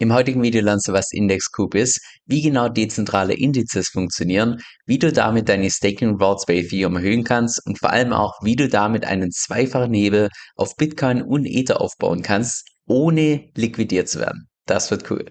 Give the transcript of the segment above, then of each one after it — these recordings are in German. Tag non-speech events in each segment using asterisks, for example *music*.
Im heutigen Video lernst du, was Indexcoup ist, wie genau dezentrale Indizes funktionieren, wie du damit deine Staking Rewards bei Ethereum erhöhen kannst und vor allem auch, wie du damit einen zweifachen Hebel auf Bitcoin und Ether aufbauen kannst, ohne liquidiert zu werden. Das wird cool.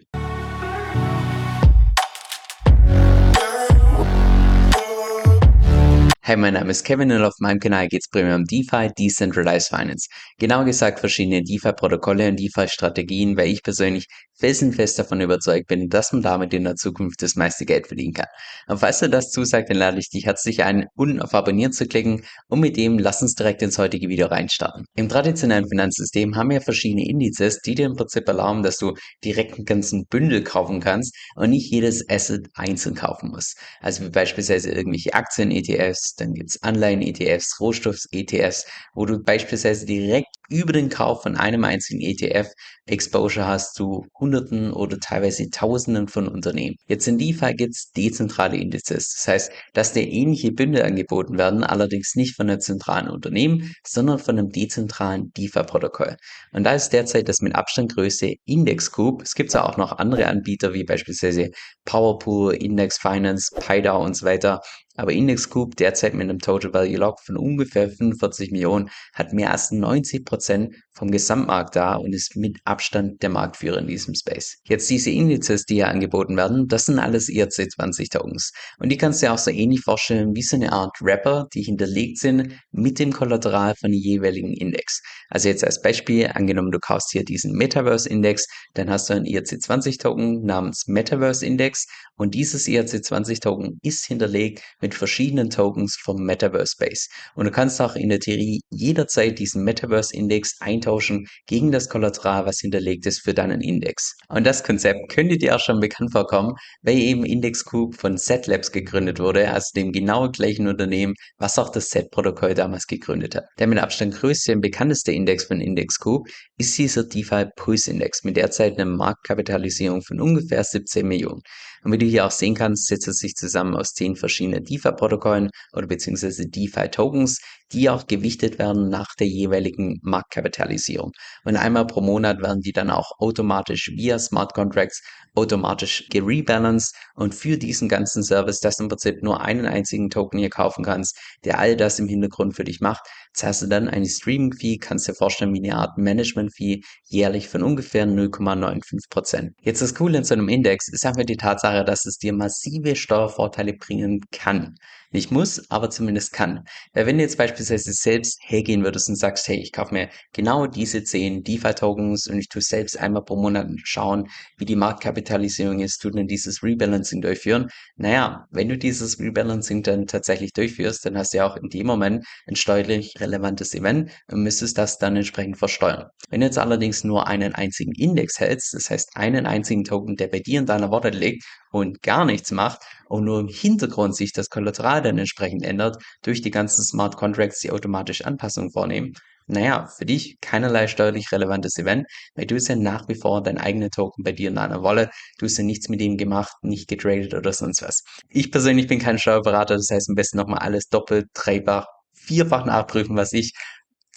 Hey, mein Name ist Kevin und auf meinem Kanal geht es primär um DeFi, Decentralized Finance. Genauer gesagt verschiedene DeFi-Protokolle und DeFi-Strategien, weil ich persönlich felsenfest davon überzeugt bin, dass man damit in der Zukunft das meiste Geld verdienen kann. Und falls du das zusagt, dann lade ich dich herzlich ein, unten auf Abonnieren zu klicken und mit dem lass uns direkt ins heutige Video reinstarten. Im traditionellen Finanzsystem haben wir verschiedene Indizes, die dir im Prinzip erlauben, dass du direkt einen ganzen Bündel kaufen kannst und nicht jedes Asset einzeln kaufen musst. Also wie beispielsweise irgendwelche Aktien-ETFs, dann gibt es Anleihen-ETFs, Rohstoffs-ETFs, wo du beispielsweise direkt über den Kauf von einem einzigen ETF Exposure hast zu Hunderten oder teilweise Tausenden von Unternehmen. Jetzt in DeFi gibt es dezentrale Indizes. Das heißt, dass dir ähnliche Bündel angeboten werden, allerdings nicht von einem zentralen Unternehmen, sondern von einem dezentralen DeFi-Protokoll. Und da ist derzeit das mit Abstand größte Index Group. Es gibt auch noch andere Anbieter wie beispielsweise Powerpool, Index Finance, PyDAO und so weiter. Aber Index derzeit mit einem Total Value Lock von ungefähr 45 Millionen hat mehr als 90 Prozent vom Gesamtmarkt da und ist mit Abstand der Marktführer in diesem Space. Jetzt diese Indizes, die hier angeboten werden, das sind alles ERC20 Tokens. Und die kannst du dir auch so ähnlich vorstellen wie so eine Art Wrapper, die hinterlegt sind mit dem Kollateral von jeweiligen Index. Also jetzt als Beispiel, angenommen du kaufst hier diesen Metaverse Index, dann hast du einen ERC20 Token namens Metaverse Index und dieses ERC20 Token ist hinterlegt mit verschiedenen Tokens vom Metaverse Space. Und du kannst auch in der Theorie jederzeit diesen Metaverse Index eintauschen gegen das Kollateral, was hinterlegt ist für deinen Index. Und das Konzept könnte dir auch schon bekannt vorkommen, weil eben Index Group von Z-Labs gegründet wurde, also dem genau gleichen Unternehmen, was auch das Z-Protokoll damals gegründet hat. Der mit Abstand größte und bekannteste Index von Index Group ist dieser DeFi Pulse Index mit derzeit einer Marktkapitalisierung von ungefähr 17 Millionen. Und wie du hier auch sehen kannst, setzt es sich zusammen aus zehn verschiedenen DeFi-Protokollen oder beziehungsweise DeFi-Tokens, die auch gewichtet werden nach der jeweiligen Marktkapitalisierung. Und einmal pro Monat werden die dann auch automatisch via Smart Contracts automatisch gerebalanced und für diesen ganzen Service, dass du im Prinzip nur einen einzigen Token hier kaufen kannst, der all das im Hintergrund für dich macht, zahlst du dann eine Streaming-Fee, kannst dir vorstellen wie eine Art Management-Fee jährlich von ungefähr 0,95%. Jetzt das Coole in so einem Index ist einfach die Tatsache, dass es dir massive Steuervorteile bringen kann. Nicht muss, aber zumindest kann. Weil wenn du jetzt beispielsweise selbst hergehen würdest und sagst, hey, ich kaufe mir genau diese 10 DeFi-Tokens und ich tue selbst einmal pro Monat schauen, wie die Marktkapitalisierung ist, tut dann dieses Rebalancing durchführen. Naja, wenn du dieses Rebalancing dann tatsächlich durchführst, dann hast du ja auch in dem Moment ein steuerlich relevantes Event und müsstest das dann entsprechend versteuern. Wenn du jetzt allerdings nur einen einzigen Index hältst, das heißt einen einzigen Token, der bei dir in deiner Wallet liegt und gar nichts macht und nur im Hintergrund sich das Kollateral dann entsprechend ändert durch die ganzen Smart Contracts, die automatisch Anpassungen vornehmen, naja, für dich keinerlei steuerlich relevantes Event, weil du ist ja nach wie vor dein eigener Token bei dir in deiner Wallet. Du hast ja nichts mit ihm gemacht, nicht getradet oder sonst was. Ich persönlich bin kein Steuerberater, das heißt am besten nochmal alles doppelt, dreifach, vierfach nachprüfen, was ich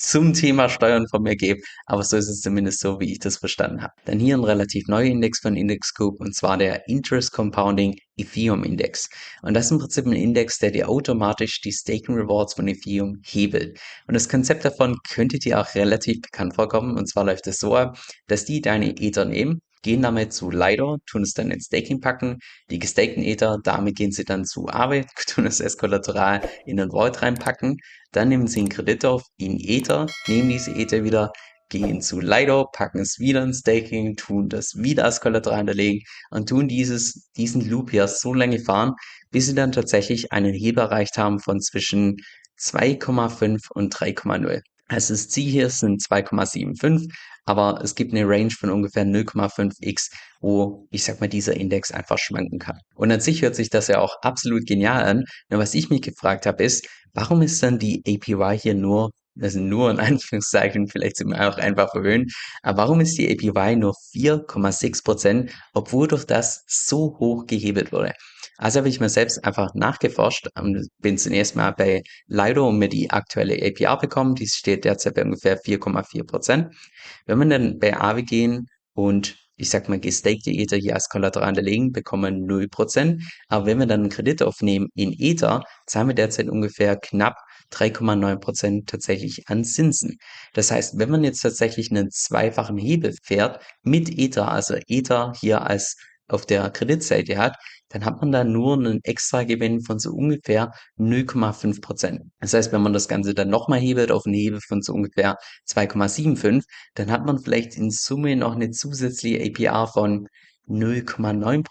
zum Thema Steuern von mir gebe, aber so ist es zumindest so, wie ich das verstanden habe. Dann hier ein relativ neuer Index von Index Group und zwar der Interest Compounding Ethereum Index. Und das ist im Prinzip ein Index, der dir automatisch die Staking Rewards von Ethereum hebelt. Und das Konzept davon könnte dir auch relativ bekannt vorkommen. Und zwar läuft es so ab, dass die deine Ether nehmen, gehen damit zu Lido, tun es dann in Staking packen, die gestakten Ether, damit gehen sie dann zu Aave, *laughs* tun es als Kollateral in den Vault reinpacken, dann nehmen sie einen Kredit auf in Ether, nehmen diese Ether wieder, gehen zu Lido, packen es wieder in Staking, tun das wieder als Kollateral hinterlegen und tun dieses, diesen Loop hier so lange fahren, bis sie dann tatsächlich einen Hebel erreicht haben von zwischen 2,5 und 3,0. Also das Ziel hier sind 2,75, aber es gibt eine Range von ungefähr 0,5x, wo ich sag mal dieser Index einfach schwanken kann. Und an sich hört sich das ja auch absolut genial an. Nur was ich mich gefragt habe ist, warum ist dann die APY hier nur sind nur in *laughs* Anführungszeichen, vielleicht sind wir auch einfach verwöhnt. Aber warum ist die APY nur 4,6%, obwohl durch das so hoch gehebelt wurde? Also habe ich mir selbst einfach nachgeforscht, und bin zunächst mal bei Lido und mir die aktuelle APR bekommen. Die steht derzeit bei ungefähr 4,4%. Wenn wir dann bei Aave gehen und ich sag mal, gestakte Ether hier als Kollateral hinterlegen, bekommen 0%. Aber wenn wir dann einen Kredit aufnehmen in Ether, zahlen wir derzeit ungefähr knapp 3,9% tatsächlich an Zinsen. Das heißt, wenn man jetzt tatsächlich einen zweifachen Hebel fährt mit Ether, also Ether hier als auf der Kreditseite hat, dann hat man da nur einen Extragewinn von so ungefähr 0,5%. Das heißt, wenn man das Ganze dann nochmal hebelt auf einen Hebel von so ungefähr 2,75, dann hat man vielleicht in Summe noch eine zusätzliche APR von 0,9%,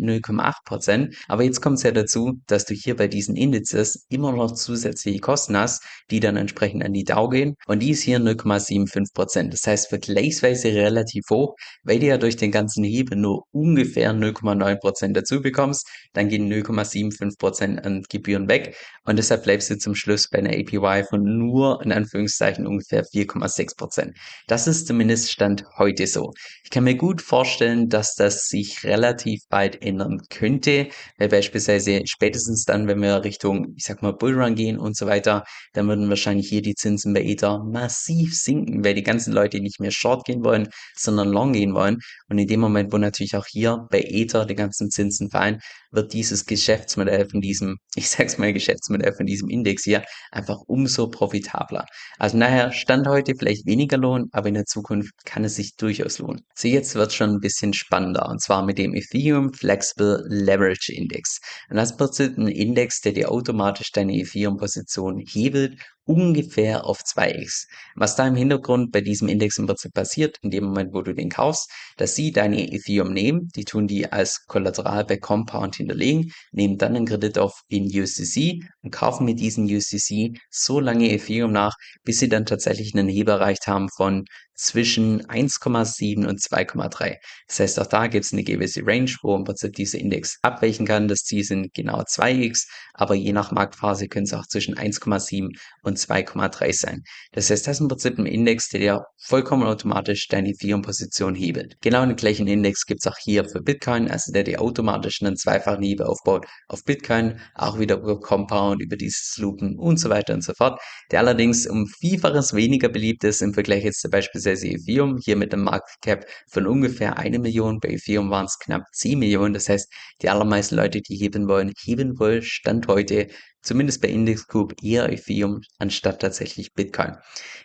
0,8%. Aber jetzt kommt es ja dazu, dass du hier bei diesen Indizes immer noch zusätzliche Kosten hast, die dann entsprechend an die DAO gehen. Und die ist hier 0,75%. Das heißt vergleichsweise relativ hoch, weil du ja durch den ganzen Hebel nur ungefähr 0,9% dazu bekommst. Dann gehen 0,75% an Gebühren weg. Und deshalb bleibst du zum Schluss bei einer APY von nur in Anführungszeichen ungefähr 4,6%. Das ist zumindest Stand heute so. Ich kann mir gut vorstellen, dass das sich relativ bald ändern könnte, weil beispielsweise spätestens dann, wenn wir Richtung, ich sag mal, Bullrun gehen und so weiter, dann würden wahrscheinlich hier die Zinsen bei Ether massiv sinken, weil die ganzen Leute nicht mehr Short gehen wollen, sondern Long gehen wollen. Und in dem Moment, wo natürlich auch hier bei Ether die ganzen Zinsen fallen, wird dieses Geschäftsmodell von diesem, *laughs* ich sag's mal Geschäftsmodell von diesem Index hier einfach umso profitabler. Also nachher Stand heute vielleicht weniger lohnen, aber in der Zukunft kann es sich durchaus lohnen. So jetzt wird schon ein bisschen spannender und zwar mit dem Ethereum Flexible Leverage Index. Und das ist ein Index, der dir automatisch deine Ethereum-Position hebelt ungefähr auf 2x. Was da im Hintergrund bei diesem Index im Prinzip passiert, in dem Moment, wo du den kaufst, dass sie deine Ethereum nehmen, die tun die als Kollateral bei Compound hinterlegen, nehmen dann einen Kredit auf in USDC und kaufen mit diesen USDC so lange Ethereum nach, bis sie dann tatsächlich einen Heber erreicht haben von zwischen 1,7 und 2,3. Das heißt, auch da gibt es eine gewisse Range, wo im Prinzip dieser Index abweichen kann. Das Ziel sind genau 2x, aber je nach Marktphase können es auch zwischen 1,7 und 2,3 sein. Das heißt, das ist im Prinzip ein Index, der dir vollkommen automatisch deine Ethereum-Position hebelt. Genau den gleichen Index gibt es auch hier für Bitcoin, also der dir automatisch einen zweifachen Hebel aufbaut auf Bitcoin, auch wieder über Compound, über dieses Loopen und so weiter und so fort, der allerdings um Vielfaches weniger beliebt ist im Vergleich jetzt zum Beispiel beispielsweise Ethereum hier mit einem Market Cap von ungefähr eine Million. Bei Ethereum waren es knapp 10 Millionen. Das heißt, die allermeisten Leute, die heben wollen, heben wollen, Stand heute, zumindest bei Index Group, eher Ethereum anstatt tatsächlich Bitcoin.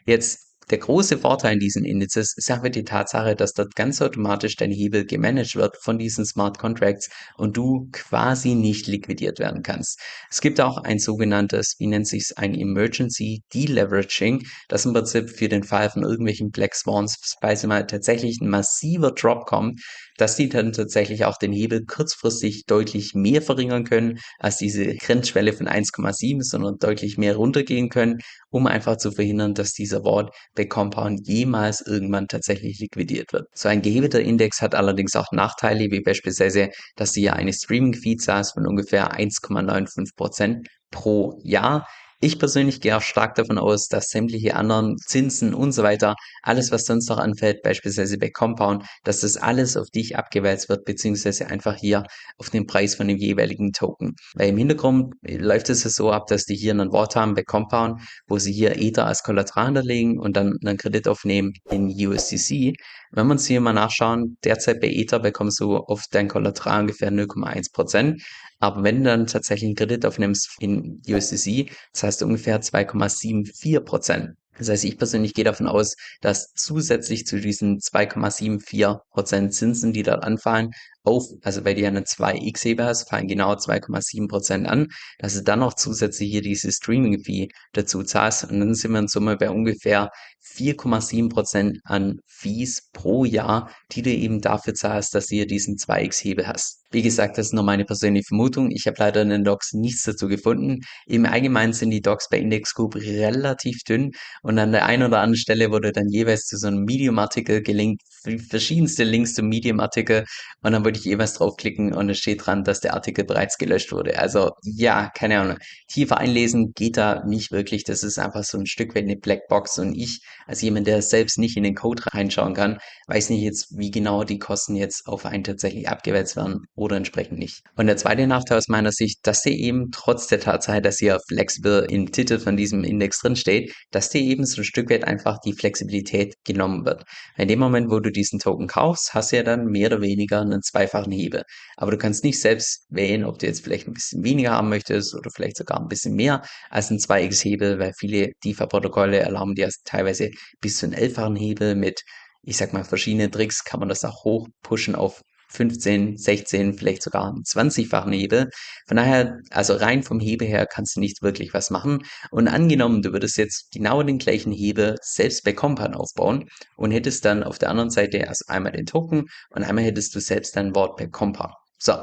Jetzt der große Vorteil in diesen Indizes ist einfach die Tatsache, dass dort ganz automatisch dein Hebel gemanagt wird von diesen Smart Contracts und du quasi nicht liquidiert werden kannst. Es gibt auch ein sogenanntes, wie nennt sich es, ein Emergency Deleveraging, das im Prinzip für den Fall von irgendwelchen Black Swans, falls mal tatsächlich ein massiver Drop kommt, dass die dann tatsächlich auch den Hebel kurzfristig deutlich mehr verringern können als diese Grenzschwelle von 1,7, sondern deutlich mehr runtergehen können, um einfach zu verhindern, dass dieser Wort bei Compound jemals irgendwann tatsächlich liquidiert wird. So ein gehebelter Index hat allerdings auch Nachteile, wie beispielsweise, dass du ja eine Streaming-Fee zahlst von ungefähr 1,95% pro Jahr. Ich persönlich gehe auch stark davon aus, dass sämtliche anderen Zinsen und so weiter, alles was sonst noch anfällt, beispielsweise bei Compound, dass das alles auf dich abgewälzt wird, beziehungsweise einfach hier auf den Preis von dem jeweiligen Token. Weil im Hintergrund läuft es so ab, dass die hier ein Wort haben bei Compound, wo sie hier Ether als Kollateral hinterlegen und dann einen Kredit aufnehmen in USDC. Wenn wir uns hier mal nachschauen, derzeit bei Ether bekommst du auf dein Kollateral ungefähr 0,1 Prozent. Aber wenn du dann tatsächlich einen Kredit aufnimmst in USDC, zahlst du ungefähr 2,74 Prozent. Das heißt, ich persönlich gehe davon aus, dass zusätzlich zu diesen 2,74 Prozent Zinsen, die dort anfallen, auf, also bei dir eine 2x-Hebel hast, fallen genau 2,7 Prozent an, dass du dann noch zusätzlich hier diese Streaming-Fee dazu zahlst und dann sind wir in Summe bei ungefähr 4,7 Prozent an Fees pro Jahr, die du eben dafür zahlst, dass du hier diesen 2x-Hebel hast. Wie gesagt, das ist nur meine persönliche Vermutung. Ich habe leider in den Docs nichts dazu gefunden. Im Allgemeinen sind die Docs bei Index Group relativ dünn und an der einen oder anderen Stelle wurde dann jeweils zu so einem Medium-Artikel gelinkt, verschiedenste Links zum Medium-Artikel und dann würde ich jeweils draufklicken und es steht dran, dass der Artikel bereits gelöscht wurde. Also ja, keine Ahnung. Tiefer einlesen geht da nicht wirklich. Das ist einfach so ein Stück weit eine Blackbox und ich als jemand, der selbst nicht in den Code reinschauen kann, weiß nicht jetzt, wie genau die Kosten jetzt auf einen tatsächlich abgewälzt werden oder entsprechend nicht. Und der zweite Nachteil aus meiner Sicht, dass der eben trotz der Tatsache, dass hier flexible im Titel von diesem Index drin steht, dass der eben so ein Stück weit einfach die Flexibilität genommen wird. In dem Moment, wo du diesen Token kaufst, hast du ja dann mehr oder weniger einen zweifachen Hebel. Aber du kannst nicht selbst wählen, ob du jetzt vielleicht ein bisschen weniger haben möchtest oder vielleicht sogar ein bisschen mehr als ein 2x-Hebel, weil viele DeFi-Protokolle erlauben dir teilweise bis zu einen elffachen Hebel mit ich sag mal, verschiedene Tricks kann man das auch hochpushen auf 15, 16, vielleicht sogar einen 20-fachen Hebel. Von daher, also rein vom Hebel her kannst du nicht wirklich was machen. Und angenommen, du würdest jetzt genau den gleichen Hebel selbst bei Compound aufbauen und hättest dann auf der anderen Seite also einmal den Token und einmal hättest du selbst dein Wort bei Compound. So,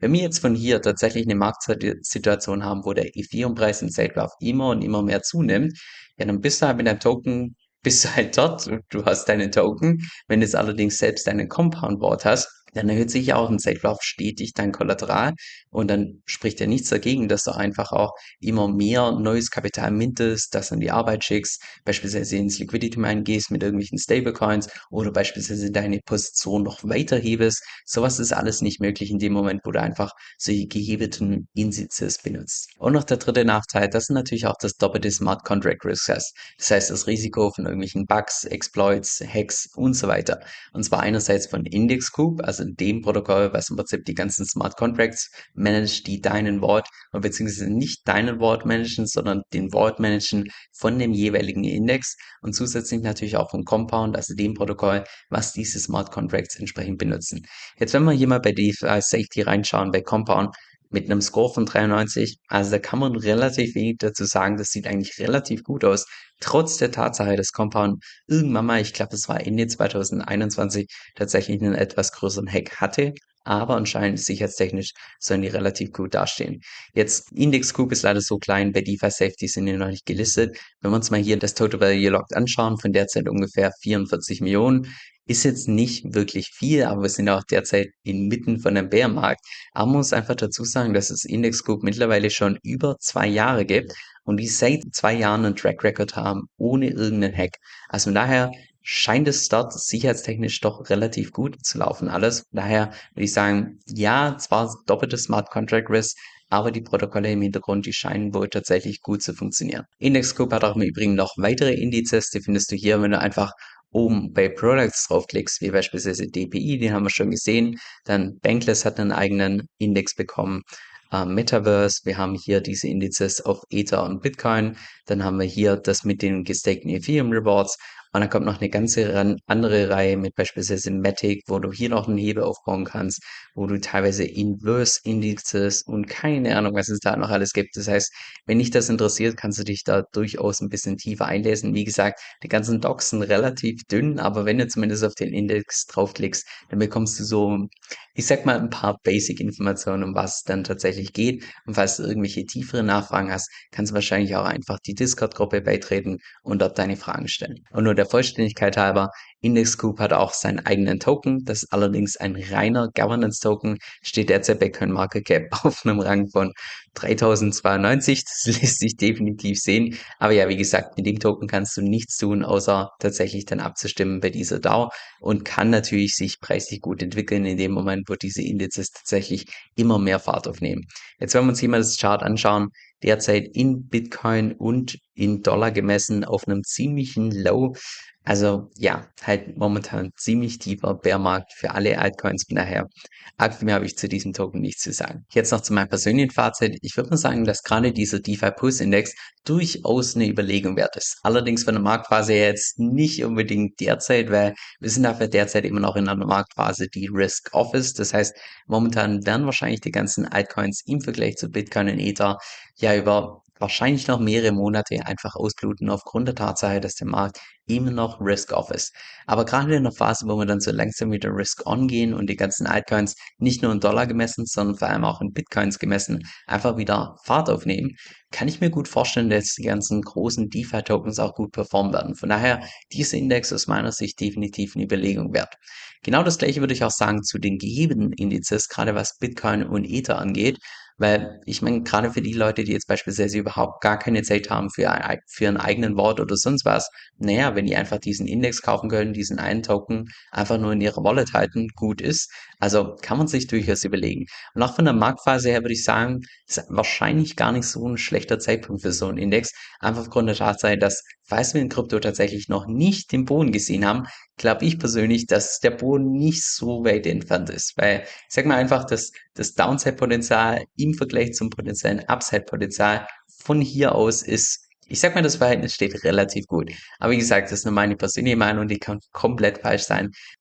wenn wir jetzt von hier tatsächlich eine Marktsituation haben, wo der Ethereum-Preis im Zeitlauf immer und immer mehr zunimmt, ja, dann bist du halt mit deinem Token bist du halt dort, du hast deine Token. Wenn du jetzt allerdings selbst deinen Compound-Wort hast, dann erhöht sich ja auch im Safe-Lauf stetig dein Kollateral und dann spricht ja nichts dagegen, dass du einfach auch immer mehr neues Kapital mintest, das an die Arbeit schickst, beispielsweise ins Liquidity Mine gehst mit irgendwelchen Stablecoins oder beispielsweise deine Position noch weiter hebest. Sowas ist alles nicht möglich in dem Moment, wo du einfach solche gehebelten Indizes benutzt. Und noch der dritte Nachteil, das ist natürlich auch das doppelte Smart Contract Risk hast. Das heißt, das Risiko von irgendwelchen Bugs, Exploits, Hacks und so weiter. Und zwar einerseits von Index Group, also dem Protokoll, was im Prinzip die ganzen Smart Contracts managt, die deinen Wort, beziehungsweise nicht deinen Wort managen, sondern den Wort managen von dem jeweiligen Index und zusätzlich natürlich auch vom Compound, also dem Protokoll, was diese Smart Contracts entsprechend benutzen. Jetzt, wenn wir hier mal bei DeFi Safety reinschauen, bei Compound, mit einem Score von 93. Also da kann man relativ wenig dazu sagen. Das sieht eigentlich relativ gut aus. Trotz der Tatsache, dass Compound irgendwann mal, ich glaube, es war Ende 2021, tatsächlich einen etwas größeren Hack hatte. Aber anscheinend sicherheitstechnisch sollen die relativ gut dastehen. Jetzt, Index Group ist leider so klein, bei DeFi Safety sind die noch nicht gelistet. Wenn wir uns mal hier das Total Value Locked anschauen, von derzeit ungefähr 44 Millionen, ist jetzt nicht wirklich viel, aber wir sind auch derzeit inmitten von einem Bärmarkt. Aber man muss einfach dazu sagen, dass es Index Group mittlerweile schon über zwei Jahre gibt und die seit zwei Jahren einen Track Record haben, ohne irgendeinen Hack. Also von daher scheint es dort sicherheitstechnisch doch relativ gut zu laufen alles. Daher würde ich sagen, ja, zwar doppeltes Smart Contract Risk, aber die Protokolle im Hintergrund, die scheinen wohl tatsächlich gut zu funktionieren. Index Group hat auch im Übrigen noch weitere Indizes, die findest du hier, wenn du einfach oben bei Products draufklickst, wie beispielsweise DPI, den haben wir schon gesehen, dann Bankless hat einen eigenen Index bekommen, äh, Metaverse, wir haben hier diese Indizes auf Ether und Bitcoin, dann haben wir hier das mit den gestakten Ethereum Rewards und dann kommt noch eine ganze andere Reihe mit beispielsweise Matic, wo du hier noch einen Hebel aufbauen kannst, wo du teilweise Inverse Indizes und keine Ahnung, was es da noch alles gibt. Das heißt, wenn dich das interessiert, kannst du dich da durchaus ein bisschen tiefer einlesen. Wie gesagt, die ganzen Docs sind relativ dünn, aber wenn du zumindest auf den Index draufklickst, dann bekommst du so, ich sag mal, ein paar Basic-Informationen, um was es dann tatsächlich geht. Und falls du irgendwelche tiefere Nachfragen hast, kannst du wahrscheinlich auch einfach die Discord-Gruppe beitreten und dort deine Fragen stellen. Und nur der Vollständigkeit halber, Index Group hat auch seinen eigenen Token. Das ist allerdings ein reiner Governance Token. Steht derzeit bei CoinMarketCap *laughs* auf einem Rang von 3092. Das lässt sich definitiv sehen. Aber ja, wie gesagt, mit dem Token kannst du nichts tun, außer tatsächlich dann abzustimmen bei dieser DAO und kann natürlich sich preislich gut entwickeln in dem Moment, wo diese Indizes tatsächlich immer mehr Fahrt aufnehmen. Jetzt wenn wir uns hier mal das Chart anschauen, derzeit in Bitcoin und in Dollar gemessen auf einem ziemlichen Low. Also ja, halt momentan ziemlich tiefer Bärmarkt für alle Altcoins. Von daher, aktuell mehr habe ich zu diesem Token nichts zu sagen. Jetzt noch zu meinem persönlichen Fazit. Ich würde mal sagen, dass gerade dieser DeFi Pulse Index durchaus eine Überlegung wert ist. Allerdings von der Marktphase jetzt nicht unbedingt derzeit, weil wir sind dafür derzeit immer noch in einer Marktphase, die Risk Off ist. Das heißt, momentan werden wahrscheinlich die ganzen Altcoins im Vergleich zu Bitcoin und Ether ja über wahrscheinlich noch mehrere Monate einfach ausbluten aufgrund der Tatsache, dass der Markt immer noch Risk-Off ist. Aber gerade in der Phase, wo wir dann so langsam wieder Risk-On gehen und die ganzen Altcoins nicht nur in Dollar gemessen, sondern vor allem auch in Bitcoins gemessen einfach wieder Fahrt aufnehmen, kann ich mir gut vorstellen, dass die ganzen großen DeFi-Tokens auch gut performen werden. Von daher, dieser Index aus meiner Sicht definitiv eine Überlegung wert. Genau das gleiche würde ich auch sagen zu den gehebenen Indizes, gerade was Bitcoin und Ether angeht. Weil ich meine, gerade für die Leute, die jetzt beispielsweise überhaupt gar keine Zeit haben für, für einen eigenen Wort oder sonst was, naja, wenn die einfach diesen Index kaufen können, diesen einen Token einfach nur in ihrer Wallet halten, gut ist. Also kann man sich durchaus überlegen. Und auch von der Marktphase her würde ich sagen, ist wahrscheinlich gar nicht so ein schlechter Zeitpunkt für so einen Index. Einfach aufgrund der Tatsache, dass in Krypto tatsächlich noch nicht den Boden gesehen haben, glaube ich persönlich, dass der Boden nicht so weit entfernt ist. Weil, ich sag mal einfach, dass das Downside-Potenzial im Vergleich zum potenziellen Upside-Potenzial von hier aus ist ich sag mal, das Verhältnis steht relativ gut. Aber wie gesagt, das ist nur meine persönliche Meinung, die kann komplett falsch sein.